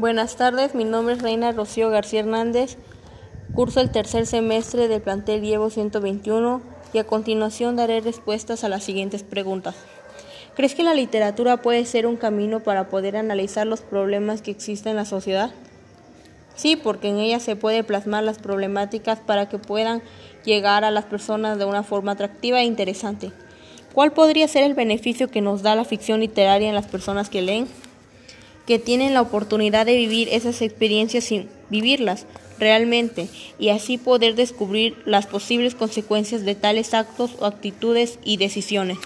Buenas tardes, mi nombre es Reina Rocío García Hernández, curso el tercer semestre del plantel Llevo 121 y a continuación daré respuestas a las siguientes preguntas. ¿Crees que la literatura puede ser un camino para poder analizar los problemas que existen en la sociedad? Sí, porque en ella se puede plasmar las problemáticas para que puedan llegar a las personas de una forma atractiva e interesante. ¿Cuál podría ser el beneficio que nos da la ficción literaria en las personas que leen? Que tienen la oportunidad de vivir esas experiencias sin vivirlas realmente y así poder descubrir las posibles consecuencias de tales actos o actitudes y decisiones.